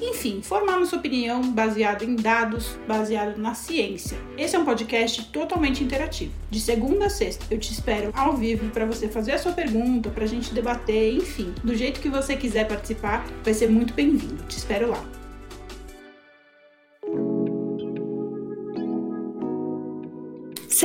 enfim, formar nossa opinião baseado em dados, baseado na ciência. Esse é um podcast totalmente interativo. De segunda a sexta, eu te espero ao vivo para você fazer a sua pergunta, para a gente debater, enfim, do jeito que você quiser participar, vai ser muito bem-vindo. Te espero lá.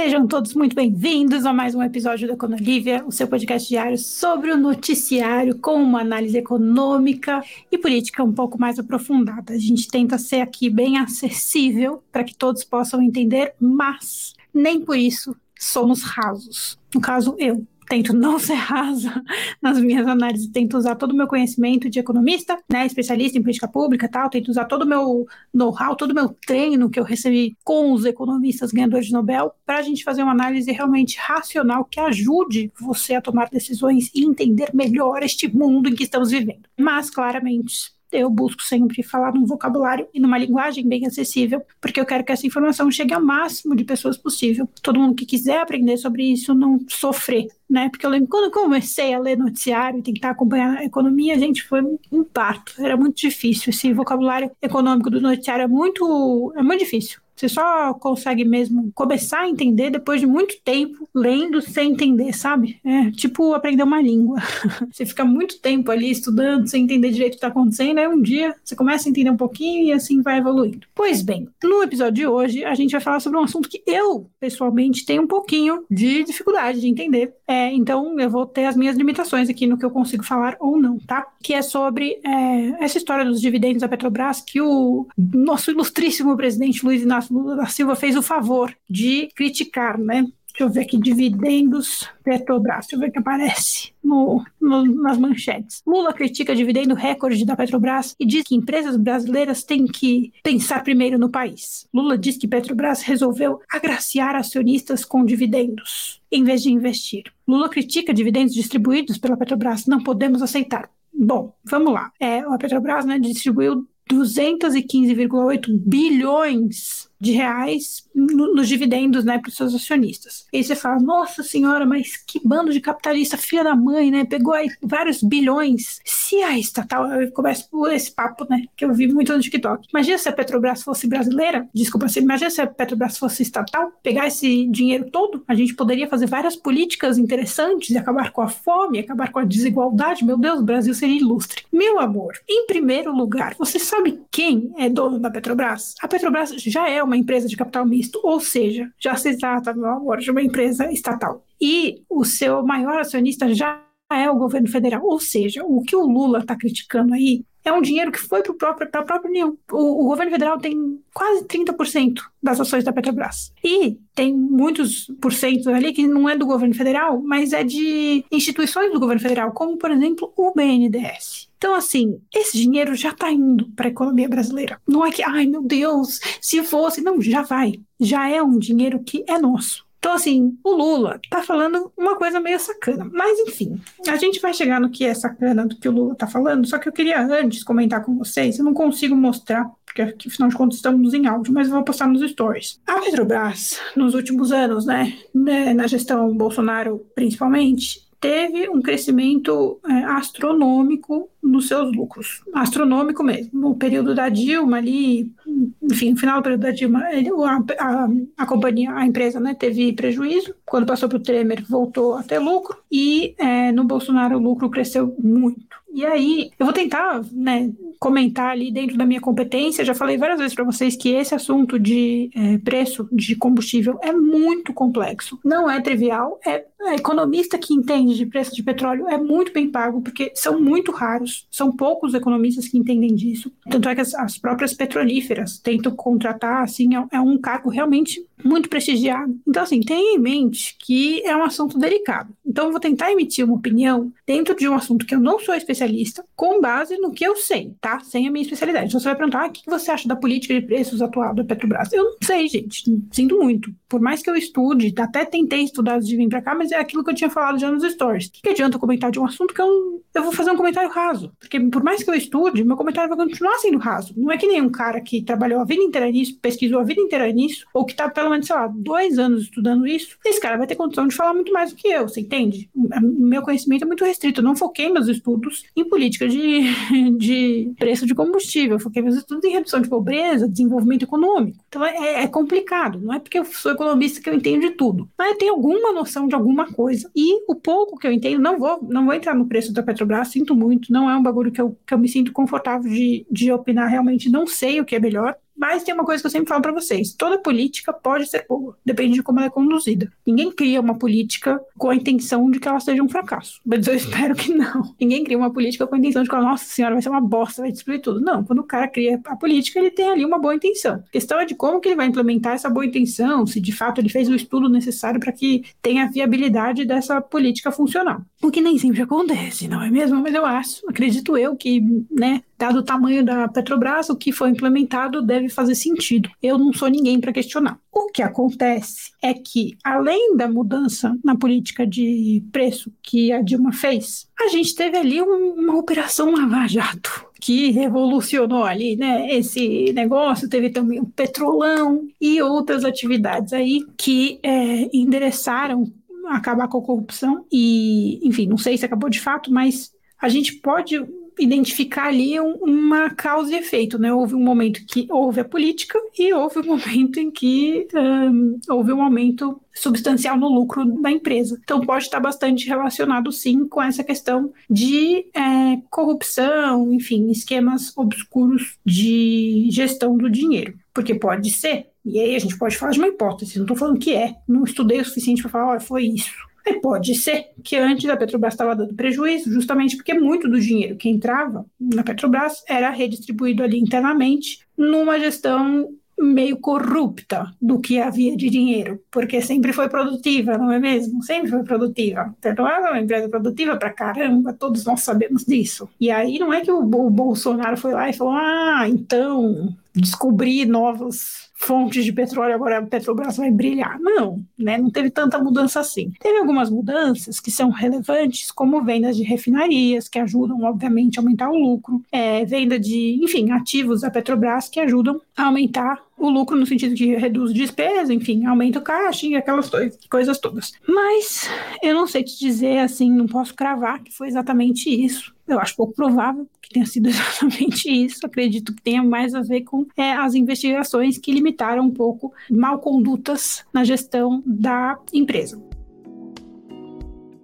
Sejam todos muito bem-vindos a mais um episódio da Econolívia, o seu podcast diário sobre o noticiário com uma análise econômica e política um pouco mais aprofundada. A gente tenta ser aqui bem acessível para que todos possam entender, mas nem por isso somos rasos. No caso, eu tento não ser rasa nas minhas análises, tento usar todo o meu conhecimento de economista, né, especialista em política pública e tal, tento usar todo o meu know-how, todo o meu treino que eu recebi com os economistas ganhadores de Nobel, para a gente fazer uma análise realmente racional que ajude você a tomar decisões e entender melhor este mundo em que estamos vivendo. Mas, claramente, eu busco sempre falar num vocabulário e numa linguagem bem acessível, porque eu quero que essa informação chegue ao máximo de pessoas possível. Todo mundo que quiser aprender sobre isso não sofrer, né? Porque eu lembro quando eu comecei a ler noticiário e tentar acompanhar a economia, gente, foi um parto. Era muito difícil. Esse vocabulário econômico do noticiário é muito, é muito difícil. Você só consegue mesmo começar a entender depois de muito tempo lendo sem entender, sabe? É tipo aprender uma língua. você fica muito tempo ali estudando sem entender direito o que está acontecendo, aí um dia você começa a entender um pouquinho e assim vai evoluindo. Pois bem, no episódio de hoje a gente vai falar sobre um assunto que eu, pessoalmente, tenho um pouquinho de dificuldade de entender. É, então eu vou ter as minhas limitações aqui no que eu consigo falar ou não, tá? Que é sobre é, essa história dos dividendos da Petrobras que o nosso ilustríssimo presidente Luiz Inácio Lula da Silva fez o favor de criticar, né? Deixa eu ver aqui, dividendos Petrobras, deixa eu ver o que aparece no, no, nas manchetes. Lula critica dividendo recorde da Petrobras e diz que empresas brasileiras têm que pensar primeiro no país. Lula diz que Petrobras resolveu agraciar acionistas com dividendos, em vez de investir. Lula critica dividendos distribuídos pela Petrobras, não podemos aceitar. Bom, vamos lá. É, a Petrobras né, distribuiu 215,8 bilhões de reais no, nos dividendos, né, para os seus acionistas. E aí você fala, nossa senhora, mas que bando de capitalista, filha da mãe, né, pegou aí vários bilhões. Se a estatal, eu começo por esse papo, né, que eu vi muito no TikTok. Imagina se a Petrobras fosse brasileira, desculpa, você imagina se a Petrobras fosse estatal, pegar esse dinheiro todo, a gente poderia fazer várias políticas interessantes e acabar com a fome, acabar com a desigualdade. Meu Deus, o Brasil seria ilustre. Meu amor, em primeiro lugar, você sabe quem é dono da Petrobras? A Petrobras já é uma empresa de capital misto, ou seja, já se trata, amor, de uma empresa estatal. E o seu maior acionista já é o governo federal. Ou seja, o que o Lula está criticando aí é um dinheiro que foi para a própria União. O, governo federal tem quase 30% das ações da Petrobras. E tem muitos porcentos ali que não é do governo federal, mas é de instituições do governo federal, como, por exemplo, o BNDES. Então, assim, esse dinheiro já está indo para a economia brasileira. Não é que, ai meu Deus, se fosse. Não, já vai. Já é um dinheiro que é nosso. Então, assim, o Lula tá falando uma coisa meio sacana. Mas, enfim, a gente vai chegar no que é sacana do que o Lula tá falando. Só que eu queria antes comentar com vocês. Eu não consigo mostrar, porque afinal de contas estamos em áudio, mas eu vou postar nos stories. A Petrobras, nos últimos anos, né, né na gestão Bolsonaro principalmente, teve um crescimento é, astronômico nos seus lucros. Astronômico mesmo. No período da Dilma ali, enfim, no final do período da Dilma, a, a, a, companhia, a empresa né, teve prejuízo. Quando passou para o Temer, voltou a ter lucro. E é, no Bolsonaro o lucro cresceu muito. E aí, eu vou tentar né, comentar ali dentro da minha competência. Já falei várias vezes para vocês que esse assunto de é, preço de combustível é muito complexo. Não é trivial. É, é economista que entende de preço de petróleo é muito bem pago, porque são muito raros são poucos economistas que entendem disso. Tanto é que as, as próprias petrolíferas tentam contratar, assim, é, é um cargo realmente muito prestigiado. Então, assim, tenha em mente que é um assunto delicado. Então, eu vou tentar emitir uma opinião dentro de um assunto que eu não sou especialista, com base no que eu sei, tá? Sem a minha especialidade. Então, você vai perguntar, ah, o que você acha da política de preços atual da Petrobras? Eu não sei, gente. Sinto muito. Por mais que eu estude, até tentei estudar de vir pra cá, mas é aquilo que eu tinha falado já nos stories. O que, adianta eu comentar de um assunto que eu, eu vou fazer um comentário raso? Porque por mais que eu estude, meu comentário vai continuar sendo raso. Não é que nem um cara que trabalhou a vida inteira nisso, pesquisou a vida inteira nisso, ou que tá pelo menos, sei lá, dois anos estudando isso. Esse cara vai ter condição de falar muito mais do que eu, você entende? O meu conhecimento é muito restrito. Eu não foquei meus estudos em política de, de preço de combustível, eu foquei meus estudos em redução de pobreza, desenvolvimento econômico. Então é, é complicado. Não é porque eu sou economista que eu entendo de tudo, mas eu tenho alguma noção de alguma coisa. E o pouco que eu entendo, não vou, não vou entrar no preço da Petrobras, sinto muito, não é um bagulho que eu, que eu me sinto confortável de, de opinar realmente, não sei o que é melhor. Mas tem uma coisa que eu sempre falo para vocês: toda política pode ser boa, depende de como ela é conduzida. Ninguém cria uma política com a intenção de que ela seja um fracasso. Mas eu espero que não. Ninguém cria uma política com a intenção de que, nossa senhora, vai ser uma bosta, vai destruir tudo. Não, quando o cara cria a política, ele tem ali uma boa intenção. A questão é de como que ele vai implementar essa boa intenção, se de fato ele fez o estudo necessário para que tenha viabilidade dessa política funcional. O que nem sempre acontece, não é mesmo? Mas eu acho, acredito eu, que, né, dado o tamanho da Petrobras, o que foi implementado deve fazer sentido. Eu não sou ninguém para questionar. O que acontece é que, além da mudança na política de preço que a Dilma fez, a gente teve ali um, uma operação lava-jato que revolucionou ali, né? Esse negócio teve também o petrolão e outras atividades aí que é, endereçaram acabar com a corrupção e, enfim, não sei se acabou de fato, mas a gente pode identificar ali um, uma causa e efeito, né? Houve um momento que houve a política e houve um momento em que um, houve um aumento substancial no lucro da empresa. Então pode estar bastante relacionado sim com essa questão de é, corrupção, enfim, esquemas obscuros de gestão do dinheiro, porque pode ser. E aí a gente pode falar de uma hipótese, não estou falando que é, não estudei o suficiente para falar, olha, foi isso. E pode ser que antes a Petrobras estava dando prejuízo, justamente porque muito do dinheiro que entrava na Petrobras era redistribuído ali internamente numa gestão meio corrupta do que havia de dinheiro, porque sempre foi produtiva, não é mesmo? Sempre foi produtiva. Petrobras é uma empresa produtiva pra caramba, todos nós sabemos disso. E aí não é que o, Bolsonaro foi lá e falou: ah, então descobrir novos fontes de petróleo, agora a Petrobras vai brilhar. Não, né? Não teve tanta mudança assim. Teve algumas mudanças que são relevantes, como vendas de refinarias, que ajudam, obviamente, a aumentar o lucro, é, venda de, enfim, ativos da Petrobras que ajudam a aumentar o lucro no sentido de reduz despesa, enfim, aumenta o caixa e aquelas coisas todas. Mas eu não sei te dizer assim, não posso cravar que foi exatamente isso. Eu acho pouco provável que tenha sido exatamente isso. Acredito que tenha mais a ver com é, as investigações que limitaram um pouco mal condutas na gestão da empresa.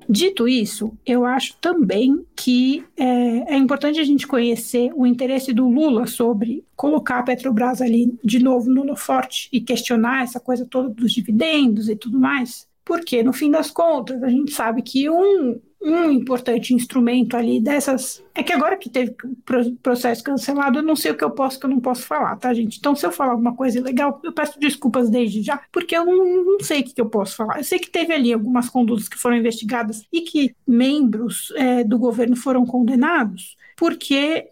Dito isso, eu acho também que é, é, importante a gente conhecer o interesse do Lula sobre colocar a Petrobras ali de novo no forte e questionar essa coisa toda dos dividendos e tudo mais, porque no fim das contas a gente sabe que um um importante instrumento ali dessas. É que agora que teve processo cancelado, eu não sei o que eu posso que eu não posso falar, tá, gente? Então, se eu falar alguma coisa ilegal, eu peço desculpas desde já, porque eu não, não sei o que, eu posso falar. Eu sei que teve ali algumas condutas que foram investigadas e que membros é, do governo foram condenados porque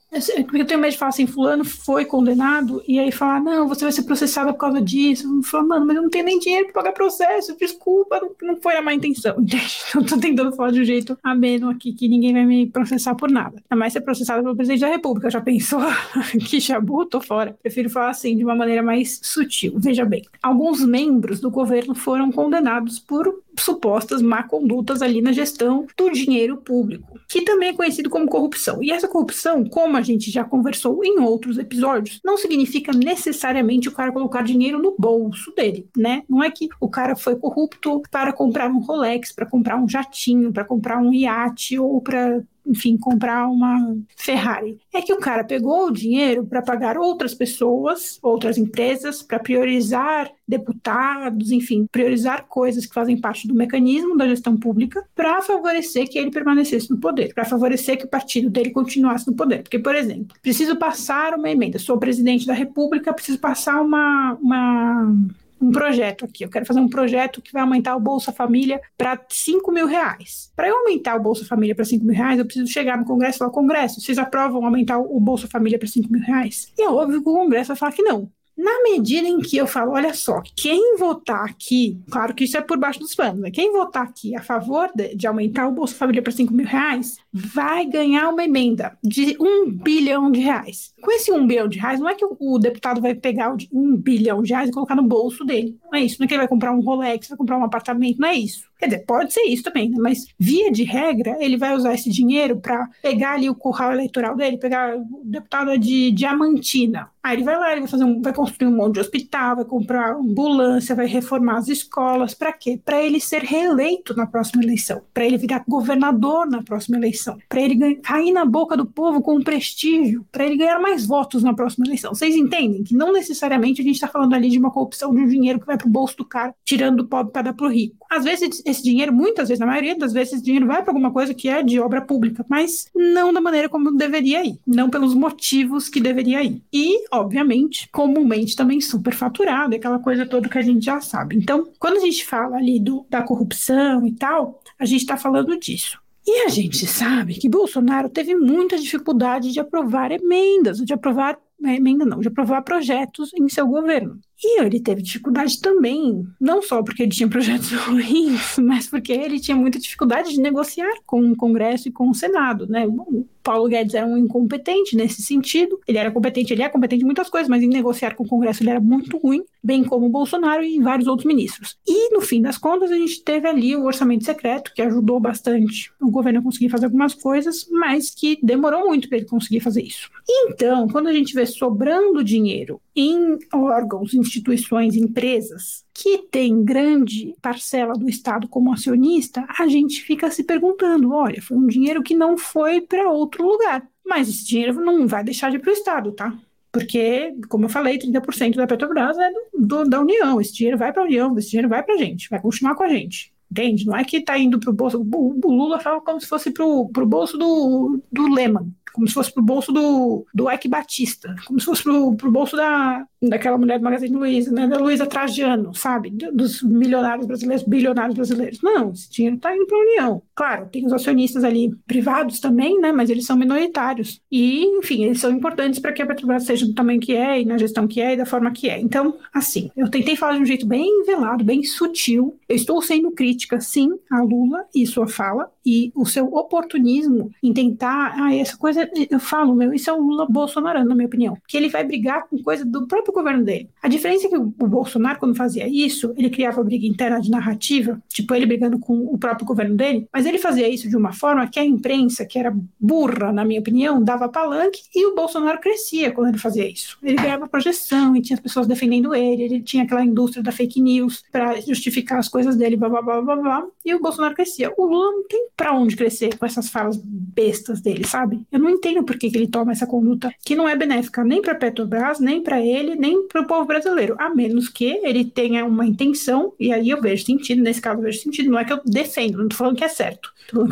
eu tenho medo de falar assim, fulano foi condenado, e aí falar, não, você vai ser processado por causa disso. Falo, mano, mas eu não tenho nem dinheiro para pagar processo, desculpa, não, não foi a má intenção? Eu tô tentando falar de um jeito ameno aqui, que ninguém vai me processar por nada. Ainda mais ser processado pelo presidente da república, já pensou? que chabu, tô fora. Prefiro falar assim, de uma maneira mais sutil. Veja bem, alguns membros do governo foram condenados por supostas má condutas ali na gestão do dinheiro público, que também é conhecido como corrupção. E essa corrupção, como a gente já conversou em outros episódios, não significa necessariamente o cara colocar dinheiro no bolso dele, né? Não é que o cara foi corrupto para comprar um Rolex, para comprar um jatinho, para comprar um iate ou para enfim, comprar uma Ferrari. É que o cara pegou o dinheiro para pagar outras pessoas, outras empresas, para priorizar deputados, enfim, priorizar coisas que fazem parte do mecanismo da gestão pública para favorecer que ele permanecesse no poder, para favorecer que o partido dele continuasse no poder. Porque, por exemplo, preciso passar uma emenda, sou presidente da República, preciso passar uma, uma um projeto aqui. Eu quero fazer um projeto que vai aumentar o Bolsa Família para 5 mil reais. Para eu aumentar o Bolsa Família para 5 mil reais, eu preciso chegar no Congresso e falar: Congresso, vocês aprovam aumentar o Bolsa Família para 5 mil reais? E é óbvio que o Congresso vai falar que não. Na medida em que eu falo, olha só, quem votar aqui, claro que isso é por baixo dos panos, né? Quem votar aqui a favor de, de aumentar o Bolsa Família para 5 mil reais, vai ganhar uma emenda de um bilhão de reais. Com esse um bilhão de reais, não é que o, o deputado vai pegar o um bilhão de reais e colocar no bolso dele. Não é isso. Não é que ele vai comprar um Rolex, vai comprar um apartamento, não é isso. Quer dizer, pode ser isso também, né? mas via de regra, ele vai usar esse dinheiro para pegar ali o curral eleitoral dele, pegar o deputado de Diamantina. Aí ele vai lá, ele vai fazer um, vai construir um monte de hospital, vai comprar ambulância, vai reformar as escolas, para quê? Para ele ser reeleito na próxima eleição, para ele virar governador na próxima eleição, para ele ganhar, cair na boca do povo com prestígio, para ele ganhar mais votos na próxima eleição. Vocês entendem que não necessariamente a gente está falando ali de uma corrupção de um dinheiro que vai para o bolso do cara, tirando do pobre para dar para o rico. Às vezes esse dinheiro, muitas vezes, na maioria das vezes, esse dinheiro vai para alguma coisa que é de obra pública, mas não da maneira como deveria ir, não pelos motivos que deveria ir. E, obviamente, comumente também superfaturado, aquela coisa toda que a gente já sabe. Então, quando a gente fala ali do, da corrupção e tal, a gente está falando disso. E a gente sabe que Bolsonaro teve muita dificuldade de aprovar emendas, de aprovar emenda não, de aprovar projetos em seu governo. E ele teve dificuldade também, não só porque ele tinha projetos ruins, mas porque ele tinha muita dificuldade de negociar com o Congresso e com o Senado, né? O Paulo Guedes era um incompetente nesse sentido. Ele era competente, ele é competente em muitas coisas, mas em negociar com o Congresso ele era muito ruim, bem como o Bolsonaro e vários outros ministros. E no fim das contas, a gente teve ali o orçamento secreto, que ajudou bastante o governo a conseguir fazer algumas coisas, mas que demorou muito para ele conseguir fazer isso. Então, quando a gente vê sobrando dinheiro em órgãos, instituições, empresas que têm grande parcela do Estado como acionista, a gente fica se perguntando: olha, foi um dinheiro que não foi para outro lugar. Mas esse dinheiro não vai deixar de ir para o Estado, tá? Porque, como eu falei, 30% da Petrobras é do, do, da União. Esse dinheiro vai para a União, esse dinheiro vai para a gente, vai continuar com a gente. Entende? Não é que está indo para o bolso. O Lula fala como se fosse para o bolso do, do Lehman como se fosse pro bolso do, do Ike Batista, como se fosse pro, pro bolso da, daquela mulher do Magazine Luiza, né, da Luiza Trajano, sabe, dos milionários brasileiros, bilionários brasileiros. Não, esse dinheiro está indo para a União. Claro, tem os acionistas ali privados também, né, mas eles são minoritários. E, enfim, eles são importantes para que a Petrobras seja do tamanho que é, e na gestão que é, e da forma que é. Então, assim, eu tentei falar de um jeito bem velado, bem sutil. Eu estou sendo crítica, sim, a Lula e sua fala, e o seu oportunismo em tentar, ah, essa coisa, eu falo, meu, isso é o Lula Bolsonaro, na minha opinião, que ele vai brigar com coisa do próprio governo dele. A diferença é que o, Bolsonaro, quando fazia isso, ele criava briga interna de narrativa, tipo ele brigando com o próprio governo dele, mas ele fazia isso de uma forma que a imprensa, que era burra, na minha opinião, dava palanque e o Bolsonaro crescia quando ele fazia isso. Ele ganhava projeção e tinha as pessoas defendendo ele, ele tinha aquela indústria da fake news para justificar as coisas dele, blá blá blá blá blá, e o Bolsonaro crescia. O Lula não tem para onde crescer com essas falas bestas dele, sabe? Eu não entendo por que, que ele toma essa conduta que não é benéfica nem para Petrobras, nem para ele, nem para o povo brasileiro, a menos que ele tenha uma intenção, e aí eu vejo sentido, nesse caso eu vejo sentido, não é que eu defendo, não tô falando que é certo, que eu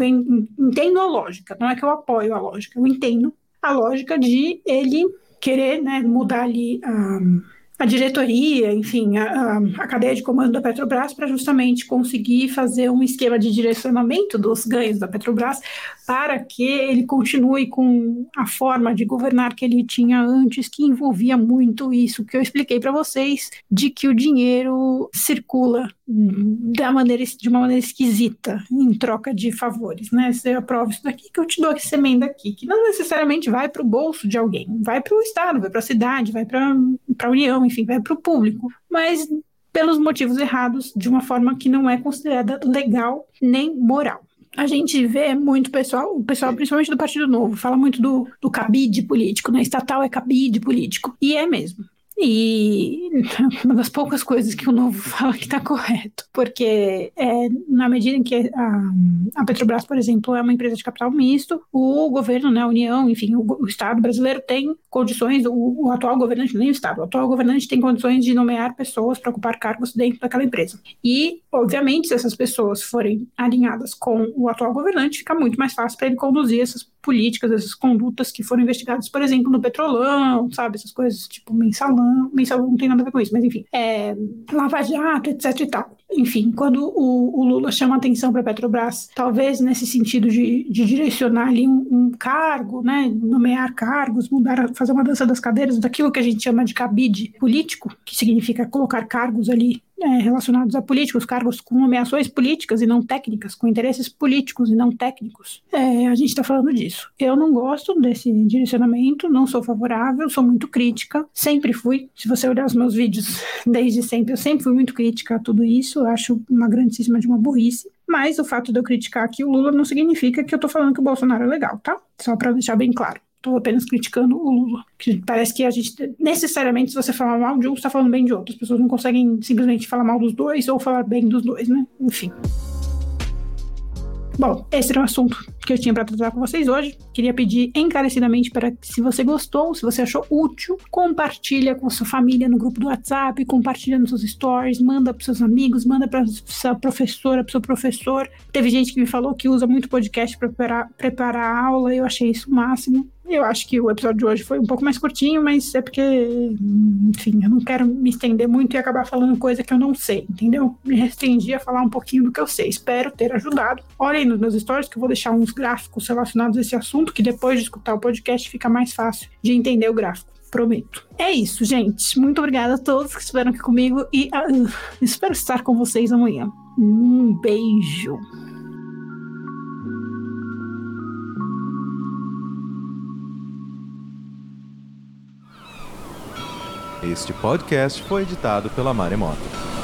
entendo a lógica, não é que eu apoio a lógica, eu entendo a lógica de ele querer né, mudar ali a. A diretoria, enfim, a, a, cadeia de comando da Petrobras para justamente conseguir fazer um esquema de direcionamento dos ganhos da Petrobras para que ele continue com a forma de governar que ele tinha antes, que envolvia muito isso que eu expliquei para vocês, de que o dinheiro circula da maneira, de uma maneira esquisita, em troca de favores, né? Você aprova isso daqui que eu te dou essa emenda aqui, que não necessariamente vai para o bolso de alguém, vai para o Estado, vai para a cidade, vai para a União, enfim, vai para o público, mas pelos motivos errados, de uma forma que não é considerada legal nem moral. A gente vê muito pessoal, o pessoal principalmente do Partido Novo, fala muito do, do cabide político, né? Estatal é cabide político. E é mesmo. E uma das poucas coisas que o Novo fala que está correto, porque é, na medida em que a, a, Petrobras, por exemplo, é uma empresa de capital misto, o governo, né, a União, enfim, o, o Estado brasileiro tem condições, o, o, atual governante, nem o Estado, o atual governante tem condições de nomear pessoas para ocupar cargos dentro daquela empresa. E, obviamente, se essas pessoas forem alinhadas com o atual governante, fica muito mais fácil para ele conduzir essas políticas, essas condutas que foram investigadas, por exemplo, no Petrolão, sabe, essas coisas tipo mensalão, mensalão não tem nada a ver com isso, mas enfim, é, Lava Jato, etc e tal. Enfim, quando o, o Lula chama atenção para a Petrobras, talvez nesse sentido de, de direcionar ali um, um, cargo, né, nomear cargos, mudar, fazer uma dança das cadeiras daquilo que a gente chama de cabide político, que significa colocar cargos ali é, relacionados a políticos, cargos com nomeações políticas e não técnicas, com interesses políticos e não técnicos. É, a gente está falando disso. Eu não gosto desse direcionamento, não sou favorável, sou muito crítica, sempre fui. Se você olhar os meus vídeos desde sempre, eu sempre fui muito crítica a tudo isso, eu acho uma grandíssima de uma burrice. Mas o fato de eu criticar aqui o Lula não significa que eu tô falando que o Bolsonaro é legal, tá? Só para deixar bem claro. Estou apenas criticando o Lula. Que parece que a gente, necessariamente, se você falar mal de um, você está falando bem de outro. As pessoas não conseguem simplesmente falar mal dos dois ou falar bem dos dois, né? Enfim. Bom, esse era o assunto que eu tinha para tratar com vocês hoje. Queria pedir encarecidamente para que, se você gostou, se você achou útil, compartilha com sua família no grupo do WhatsApp, compartilha nos seus stories, manda para seus amigos, manda para sua professora, para seu professor. Teve gente que me falou que usa muito podcast para preparar, preparar a aula, eu achei isso o máximo. Eu acho que o episódio de hoje foi um pouco mais curtinho, mas é porque, enfim, eu não quero me estender muito e acabar falando coisa que eu não sei, entendeu? Me restringi a falar um pouquinho do que eu sei. Espero ter ajudado. Olhem nos meus stories que eu vou deixar uns gráficos relacionados a esse assunto, que depois de escutar o podcast fica mais fácil de entender o gráfico. Prometo. É isso, gente. Muito obrigada a todos que estiveram aqui comigo e uh, espero estar com vocês amanhã. Um beijo. Este podcast foi editado pela Maremoto.